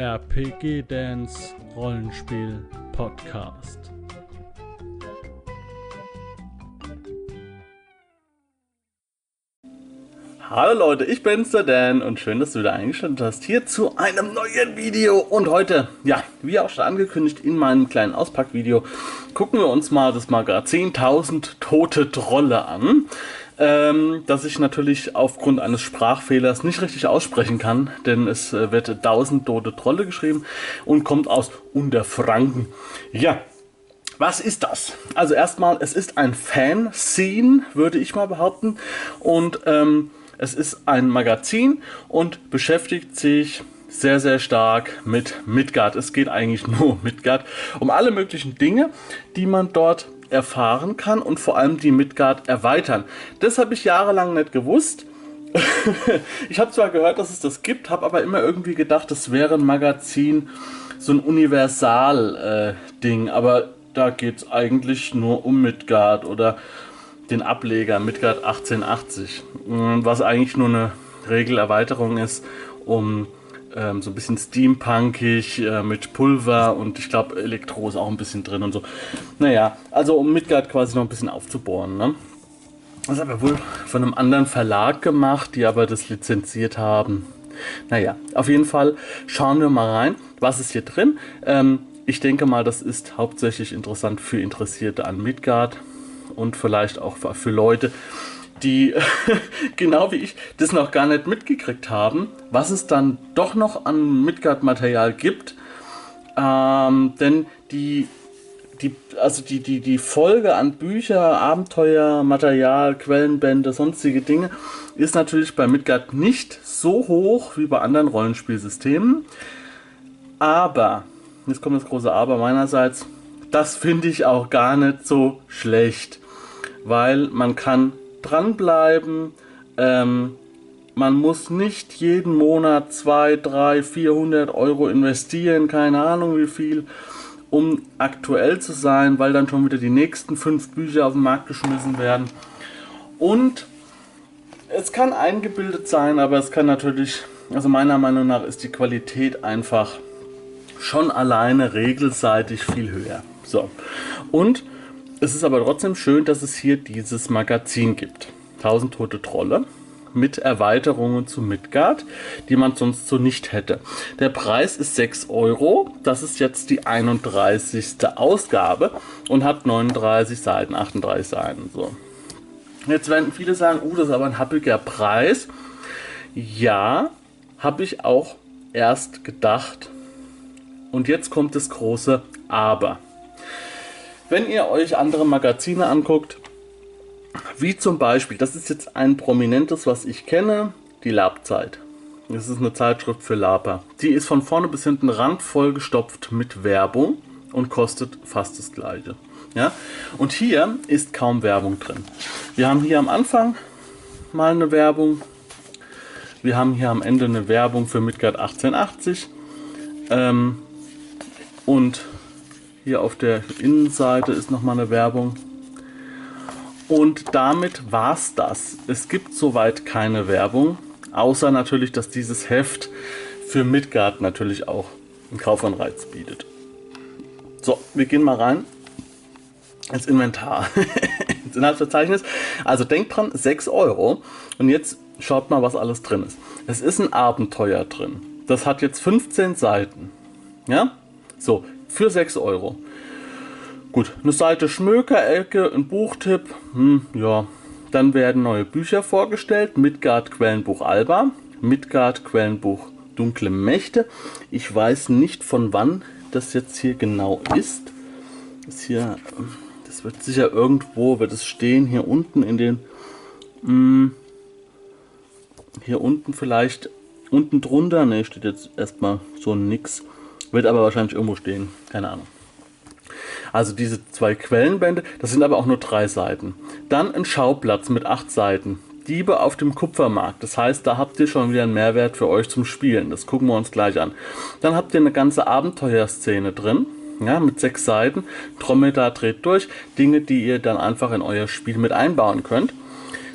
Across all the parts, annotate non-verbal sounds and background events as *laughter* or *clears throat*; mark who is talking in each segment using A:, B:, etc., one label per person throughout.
A: RPG Dance Rollenspiel Podcast.
B: Hallo Leute, ich bin's der Dan und schön, dass du wieder eingeschaltet hast hier zu einem neuen Video. Und heute, ja, wie auch schon angekündigt in meinem kleinen Auspackvideo, gucken wir uns mal das Magazin 1000 tote Trolle an ähm, das ich natürlich aufgrund eines Sprachfehlers nicht richtig aussprechen kann, denn es äh, wird 1000 tote Trolle geschrieben und kommt aus Unterfranken. Ja, was ist das? Also erstmal, es ist ein Fanzine, würde ich mal behaupten. Und ähm, es ist ein Magazin und beschäftigt sich sehr, sehr stark mit Midgard. Es geht eigentlich *laughs* nur um Midgard, um alle möglichen Dinge, die man dort erfahren kann und vor allem die Midgard erweitern. Das habe ich jahrelang nicht gewusst. *laughs* ich habe zwar gehört, dass es das gibt, habe aber immer irgendwie gedacht, das wäre ein Magazin, so ein Universal-Ding, äh, aber da geht es eigentlich nur um Midgard oder den Ableger Midgard 1880, was eigentlich nur eine Regelerweiterung ist, um ähm, so ein bisschen steampunkig äh, mit Pulver und ich glaube Elektro ist auch ein bisschen drin und so. Naja, also um Midgard quasi noch ein bisschen aufzubohren. Ne? Das ist aber wohl von einem anderen Verlag gemacht, die aber das lizenziert haben. Naja, auf jeden Fall schauen wir mal rein, was ist hier drin. Ähm, ich denke mal, das ist hauptsächlich interessant für Interessierte an Midgard und vielleicht auch für Leute, die *laughs* genau wie ich das noch gar nicht mitgekriegt haben, was es dann doch noch an Midgard-Material gibt. Ähm, denn die, die, also die, die, die Folge an Bücher, Abenteuer, Material, Quellenbände, sonstige Dinge ist natürlich bei Midgard nicht so hoch wie bei anderen Rollenspielsystemen. Aber, jetzt kommt das große Aber meinerseits, das finde ich auch gar nicht so schlecht, weil man kann dranbleiben. Ähm, man muss nicht jeden Monat 2, 3, 400 Euro investieren, keine Ahnung wie viel, um aktuell zu sein, weil dann schon wieder die nächsten fünf Bücher auf den Markt geschmissen werden. Und es kann eingebildet sein, aber es kann natürlich, also meiner Meinung nach ist die Qualität einfach schon alleine regelseitig viel höher. So. Und es ist aber trotzdem schön, dass es hier dieses Magazin gibt. 1000 tote Trolle mit Erweiterungen zu Midgard, die man sonst so nicht hätte. Der Preis ist 6 Euro. Das ist jetzt die 31. Ausgabe und hat 39 Seiten, 38 Seiten. So. Jetzt werden viele sagen, oh, das ist aber ein happiger Preis. Ja, habe ich auch erst gedacht. Und jetzt kommt das große Aber. Wenn ihr euch andere Magazine anguckt, wie zum Beispiel, das ist jetzt ein prominentes, was ich kenne, die Labzeit. Das ist eine Zeitschrift für Laper. Die ist von vorne bis hinten randvoll gestopft mit Werbung und kostet fast das gleiche. Ja? Und hier ist kaum Werbung drin. Wir haben hier am Anfang mal eine Werbung. Wir haben hier am Ende eine Werbung für Midgard 1880. Ähm, und hier auf der Innenseite ist nochmal eine Werbung. Und damit war's das. Es gibt soweit keine Werbung, außer natürlich, dass dieses Heft für Midgard natürlich auch einen Kaufanreiz bietet. So, wir gehen mal rein ins Inventar, *laughs* ins Inhaltsverzeichnis. Also denkt dran, 6 Euro. Und jetzt schaut mal, was alles drin ist. Es ist ein Abenteuer drin. Das hat jetzt 15 Seiten. Ja? So, für 6 Euro. Gut, eine Seite Schmökerecke, ein Buchtipp, hm, ja. Dann werden neue Bücher vorgestellt. Midgard Quellenbuch Alba, Midgard Quellenbuch Dunkle Mächte. Ich weiß nicht von wann das jetzt hier genau ist. Das hier, das wird sicher irgendwo, wird es stehen, hier unten in den, hm, hier unten vielleicht, unten drunter, ne, steht jetzt erstmal so nix. Wird aber wahrscheinlich irgendwo stehen. Keine Ahnung. Also diese zwei Quellenbände, das sind aber auch nur drei Seiten. Dann ein Schauplatz mit acht Seiten. Diebe auf dem Kupfermarkt. Das heißt, da habt ihr schon wieder einen Mehrwert für euch zum Spielen. Das gucken wir uns gleich an. Dann habt ihr eine ganze Abenteuerszene drin. Ja, mit sechs Seiten. Dromedar dreht durch. Dinge, die ihr dann einfach in euer Spiel mit einbauen könnt.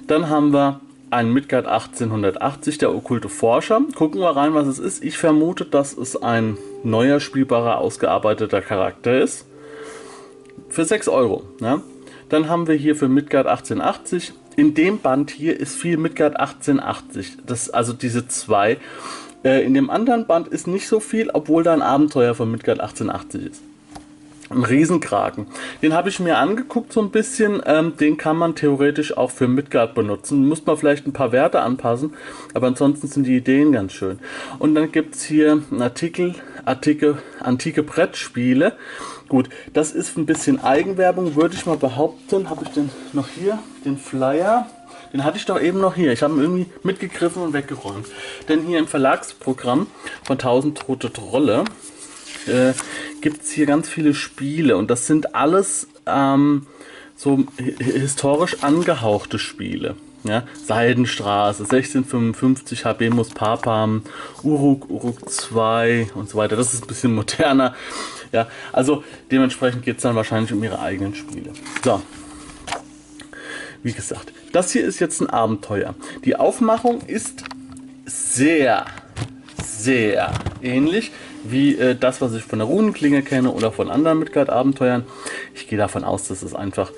B: Dann haben wir ein Midgard 1880, der okkulte Forscher. Gucken wir rein, was es ist. Ich vermute, dass es ein neuer, spielbarer, ausgearbeiteter Charakter ist. Für 6 Euro. Ja. Dann haben wir hier für Midgard 1880. In dem Band hier ist viel Midgard 1880. Das also diese zwei. Äh, in dem anderen Band ist nicht so viel, obwohl da ein Abenteuer von Midgard 1880 ist. Ein Riesenkraken. Den habe ich mir angeguckt so ein bisschen. Ähm, den kann man theoretisch auch für Midgard benutzen. Muss man vielleicht ein paar Werte anpassen, aber ansonsten sind die Ideen ganz schön. Und dann gibt es hier einen Artikel, Artikel, antike Brettspiele. Gut, das ist ein bisschen Eigenwerbung, würde ich mal behaupten. Habe ich den noch hier, den Flyer? Den hatte ich doch eben noch hier. Ich habe ihn irgendwie mitgegriffen und weggeräumt. Denn hier im Verlagsprogramm von 1000 Tote Trolle äh, gibt es hier ganz viele Spiele und das sind alles ähm, so historisch angehauchte Spiele. Ja, Seidenstraße, 1655, Habemus Papam, Uruk, Uruk 2 und so weiter. Das ist ein bisschen moderner. Ja, also dementsprechend geht es dann wahrscheinlich um ihre eigenen Spiele. So, wie gesagt, das hier ist jetzt ein Abenteuer. Die Aufmachung ist sehr, sehr ähnlich wie äh, das, was ich von der Runenklinge kenne oder von anderen Midgard-Abenteuern. Ich gehe davon aus, dass es einfach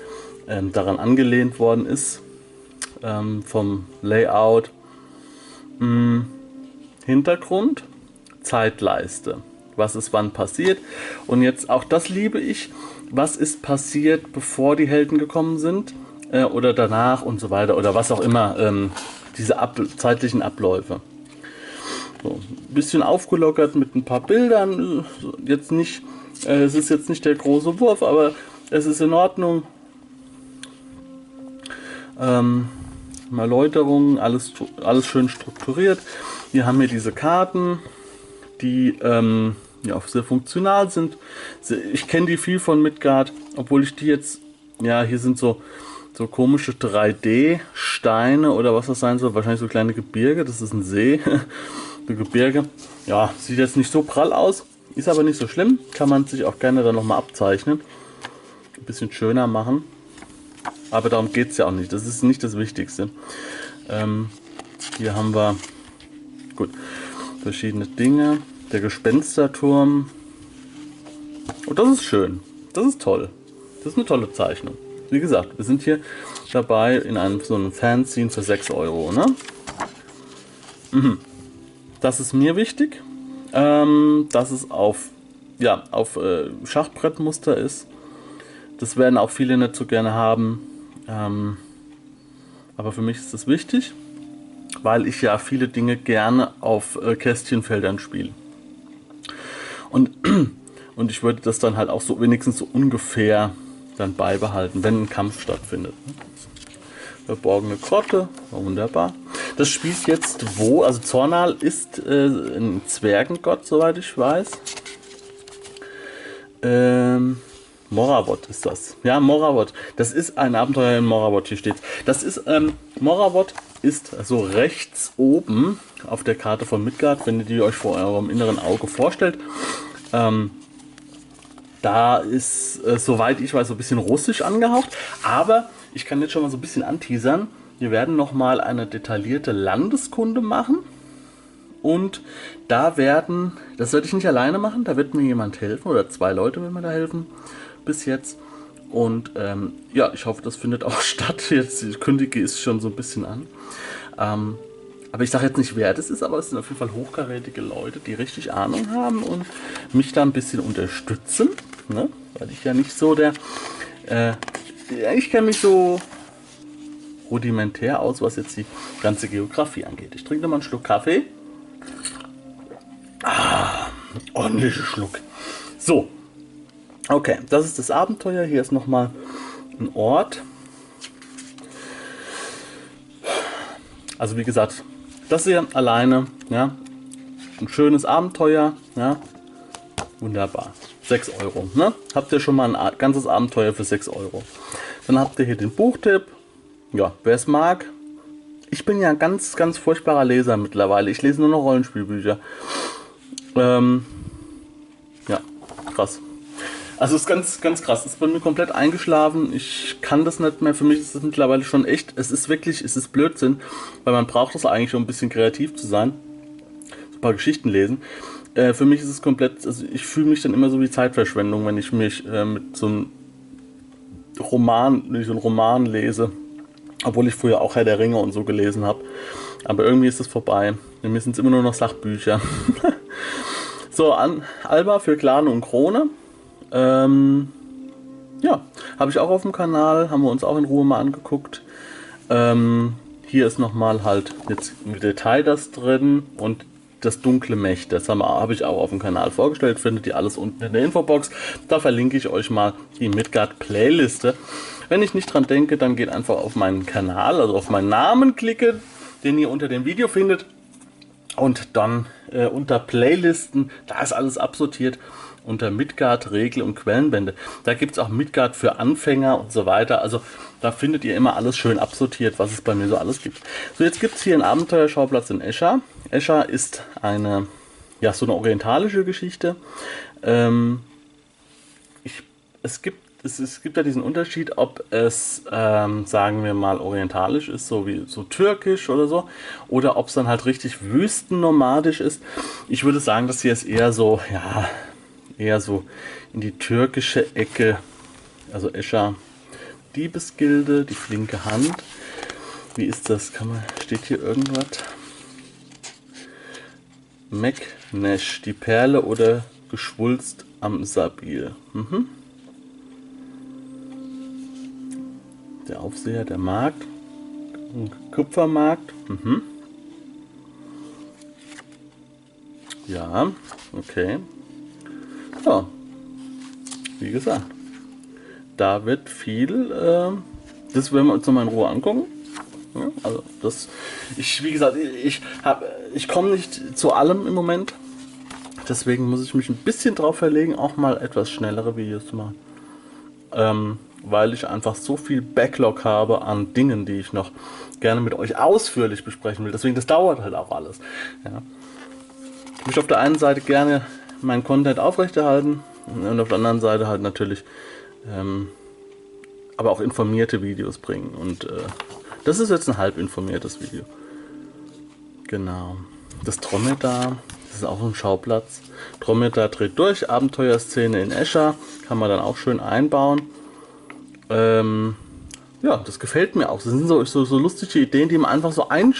B: ähm, daran angelehnt worden ist. Ähm, vom Layout. Hm, Hintergrund, Zeitleiste. Was ist wann passiert? Und jetzt auch das liebe ich. Was ist passiert, bevor die Helden gekommen sind? Äh, oder danach und so weiter. Oder was auch immer. Ähm, diese ab zeitlichen Abläufe. So, ein bisschen aufgelockert mit ein paar Bildern. Jetzt nicht, äh, es ist jetzt nicht der große Wurf, aber es ist in Ordnung. Ähm, Erläuterungen, alles, alles schön strukturiert. Wir haben hier diese Karten, die ähm, ja, auch sehr funktional sind. Ich kenne die viel von Midgard, obwohl ich die jetzt, ja, hier sind so, so komische 3D-Steine oder was das sein soll. Wahrscheinlich so kleine Gebirge, das ist ein See. *laughs* Gebirge. Ja, sieht jetzt nicht so prall aus, ist aber nicht so schlimm. Kann man sich auch gerne dann nochmal abzeichnen. Ein bisschen schöner machen. Aber darum geht es ja auch nicht. Das ist nicht das Wichtigste. Ähm, hier haben wir gut verschiedene Dinge. Der Gespensterturm. Und oh, das ist schön. Das ist toll. Das ist eine tolle Zeichnung. Wie gesagt, wir sind hier dabei in einem so einem Fanzine für 6 Euro. Ne? Mhm. Das ist mir wichtig, ähm, dass es auf, ja, auf äh, Schachbrettmuster ist. Das werden auch viele nicht so gerne haben. Ähm, aber für mich ist das wichtig, weil ich ja viele Dinge gerne auf äh, Kästchenfeldern spiele. Und, *clears throat* und ich würde das dann halt auch so wenigstens so ungefähr dann beibehalten, wenn ein Kampf stattfindet. Verborgene Grotte, wunderbar. Das spielt jetzt wo? Also Zornal ist äh, ein Zwergengott, soweit ich weiß. Ähm, Moravot ist das. Ja, Moravot. Das ist ein Abenteuer in Moravot, hier steht. Das ist, ähm, Moravot ist so rechts oben auf der Karte von Midgard, wenn ihr die euch vor eurem inneren Auge vorstellt. Ähm, da ist, äh, soweit ich weiß, so ein bisschen russisch angehaucht. Aber ich kann jetzt schon mal so ein bisschen anteasern. Wir werden nochmal eine detaillierte Landeskunde machen. Und da werden, das werde ich nicht alleine machen, da wird mir jemand helfen oder zwei Leute werden mir da helfen bis jetzt. Und ähm, ja, ich hoffe, das findet auch *laughs* statt. Jetzt die kündige ist schon so ein bisschen an. Ähm, aber ich sage jetzt nicht, wer das ist, aber es sind auf jeden Fall hochkarätige Leute, die richtig Ahnung haben und mich da ein bisschen unterstützen. Ne? Weil ich ja nicht so der. Äh, ich kenne mich so rudimentär aus, was jetzt die ganze Geografie angeht. Ich trinke mal einen Schluck Kaffee. Ah, ordentlicher Schluck. So. Okay, das ist das Abenteuer. Hier ist nochmal ein Ort. Also wie gesagt, das hier alleine, ja, ein schönes Abenteuer, ja, wunderbar. 6 Euro, ne? Habt ihr schon mal ein ganzes Abenteuer für 6 Euro. Dann habt ihr hier den Buchtipp, ja, wer es mag. Ich bin ja ein ganz, ganz furchtbarer Leser mittlerweile. Ich lese nur noch Rollenspielbücher. Ähm, ja, krass. Also es ist ganz, ganz krass. Es ist bei mir komplett eingeschlafen. Ich kann das nicht mehr. Für mich ist es mittlerweile schon echt. Es ist wirklich, es ist Blödsinn, weil man braucht das eigentlich, um ein bisschen kreativ zu sein. So ein paar Geschichten lesen. Äh, für mich ist es komplett, also ich fühle mich dann immer so wie Zeitverschwendung, wenn ich mich äh, mit so einem Roman, wenn ich so einen Roman lese. Obwohl ich früher auch Herr der Ringe und so gelesen habe. Aber irgendwie ist es vorbei. Mir sind es immer nur noch Sachbücher. *laughs* so, an Alba für Clan und Krone. Ähm, ja, habe ich auch auf dem Kanal, haben wir uns auch in Ruhe mal angeguckt. Ähm, hier ist nochmal halt jetzt im Detail das drin und das dunkle Mech, das habe hab ich auch auf dem Kanal vorgestellt, findet ihr alles unten in der Infobox. Da verlinke ich euch mal die Midgard Playliste. Wenn ich nicht dran denke, dann geht einfach auf meinen Kanal, also auf meinen Namen klicke, den ihr unter dem Video findet. Und dann äh, unter Playlisten, da ist alles absortiert unter Midgard, Regel und Quellenbände. Da gibt es auch Midgard für Anfänger und so weiter. Also da findet ihr immer alles schön absortiert, was es bei mir so alles gibt. So, jetzt gibt es hier einen Abenteuerschauplatz in Escher. Escher ist eine, ja, so eine orientalische Geschichte. Ähm, ich, es gibt es, es, gibt ja diesen Unterschied, ob es, ähm, sagen wir mal, orientalisch ist, so wie so türkisch oder so, oder ob es dann halt richtig wüstennomadisch ist. Ich würde sagen, das hier ist eher so, ja, eher so in die türkische Ecke. Also Escher Diebesgilde, die flinke Hand. Wie ist das? Kann man, steht hier irgendwas? Meknesch, die Perle oder Geschwulst am Sabil. Mhm. Der Aufseher der Markt. Kupfermarkt. Mhm. Ja, okay. Ja, wie gesagt, da wird viel, äh, das werden wir uns nochmal in Ruhe angucken. Ja, also das, ich, wie gesagt, ich habe, ich komme nicht zu allem im Moment. Deswegen muss ich mich ein bisschen drauf verlegen, auch mal etwas schnellere Videos zu machen. Ähm, weil ich einfach so viel Backlog habe an Dingen, die ich noch gerne mit euch ausführlich besprechen will. Deswegen, das dauert halt auch alles. Ja. Ich möchte auf der einen Seite gerne meinen Content aufrechterhalten und auf der anderen Seite halt natürlich ähm, aber auch informierte Videos bringen. Und äh, das ist jetzt ein halb informiertes Video. Genau. Das Dromedar, das ist auch ein Schauplatz. Dromedar dreht durch, Abenteuerszene in Escher, kann man dann auch schön einbauen. Ähm, ja, das gefällt mir auch. Das sind so, so, so lustige Ideen, die man einfach so, ein,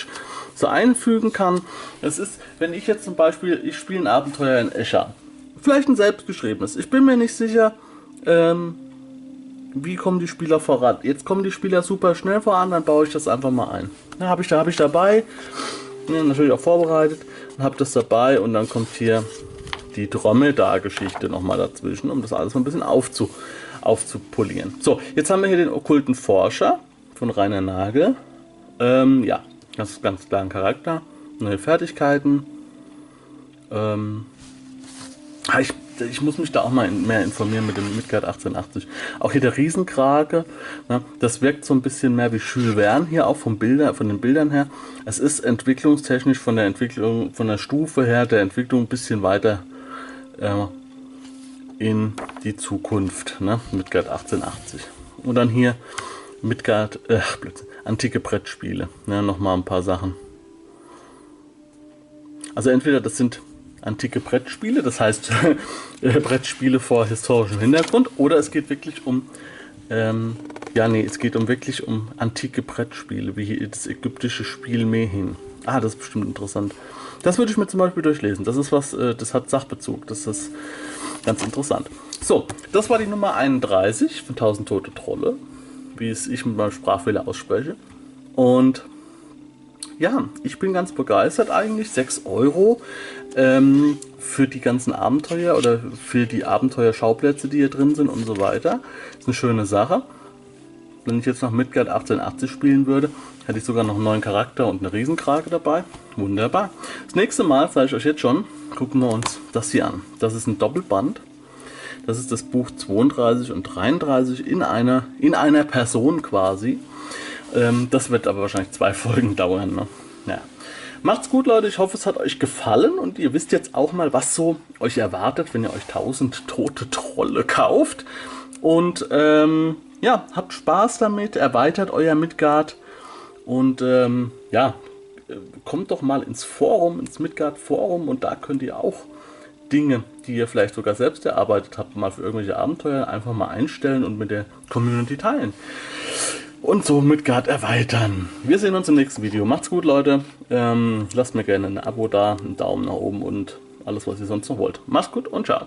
B: so einfügen kann. Es ist, wenn ich jetzt zum Beispiel, ich spiele ein Abenteuer in Escher. Vielleicht ein selbstgeschriebenes. Ich bin mir nicht sicher, ähm, wie kommen die Spieler voran. Jetzt kommen die Spieler super schnell voran, dann baue ich das einfach mal ein. Ja, habe ich, da, hab ich dabei, ja, natürlich auch vorbereitet, und habe das dabei und dann kommt hier die Dromedar-Geschichte nochmal dazwischen, um das alles mal ein bisschen aufzu, aufzupolieren. So, jetzt haben wir hier den okkulten Forscher von Rainer Nagel. Ähm, ja, das ist ganz klar ein Charakter. Neue Fertigkeiten. Ähm, ah, ich, ich muss mich da auch mal mehr informieren mit dem Midgard 1880. Auch hier der Riesenkrake, ne, das wirkt so ein bisschen mehr wie Jules Verne hier auch vom Bilder, von den Bildern her. Es ist entwicklungstechnisch von der Entwicklung, von der Stufe her der Entwicklung ein bisschen weiter äh, in die Zukunft, ne? Midgard 1880. Und dann hier Midgard, äh, antike Brettspiele, ne? nochmal ein paar Sachen. Also entweder das sind antike Brettspiele, das heißt *laughs* äh, Brettspiele vor historischem Hintergrund, oder es geht wirklich um, ähm, ja nee, es geht um wirklich um antike Brettspiele, wie hier das ägyptische Spiel Mehin. Ah, das ist bestimmt interessant. Das würde ich mir zum Beispiel durchlesen. Das ist was, äh, das hat Sachbezug. Das ist ganz interessant. So, das war die Nummer 31 von 1000 Tote Trolle, wie es ich mit meinem Sprachfehler ausspreche. Und ja, ich bin ganz begeistert eigentlich. 6 Euro ähm, für die ganzen Abenteuer oder für die Abenteuerschauplätze, die hier drin sind und so weiter. Ist eine schöne Sache. Wenn ich jetzt noch Midgard 1880 spielen würde, hätte ich sogar noch einen neuen Charakter und eine Riesenkrake dabei. Wunderbar. Das nächste Mal, sage ich euch jetzt schon, gucken wir uns das hier an. Das ist ein Doppelband. Das ist das Buch 32 und 33 in einer, in einer Person quasi. Ähm, das wird aber wahrscheinlich zwei *laughs* Folgen dauern. Ne? Ja. Macht's gut, Leute. Ich hoffe, es hat euch gefallen und ihr wisst jetzt auch mal, was so euch erwartet, wenn ihr euch 1000 tote Trolle kauft. Und ähm, ja, habt Spaß damit, erweitert euer Midgard und ähm, ja, kommt doch mal ins Forum, ins Midgard Forum und da könnt ihr auch Dinge, die ihr vielleicht sogar selbst erarbeitet habt, mal für irgendwelche Abenteuer einfach mal einstellen und mit der Community teilen. Und so Midgard erweitern. Wir sehen uns im nächsten Video. Macht's gut, Leute. Ähm, lasst mir gerne ein Abo da, einen Daumen nach oben und alles, was ihr sonst noch wollt. Macht's gut und ciao.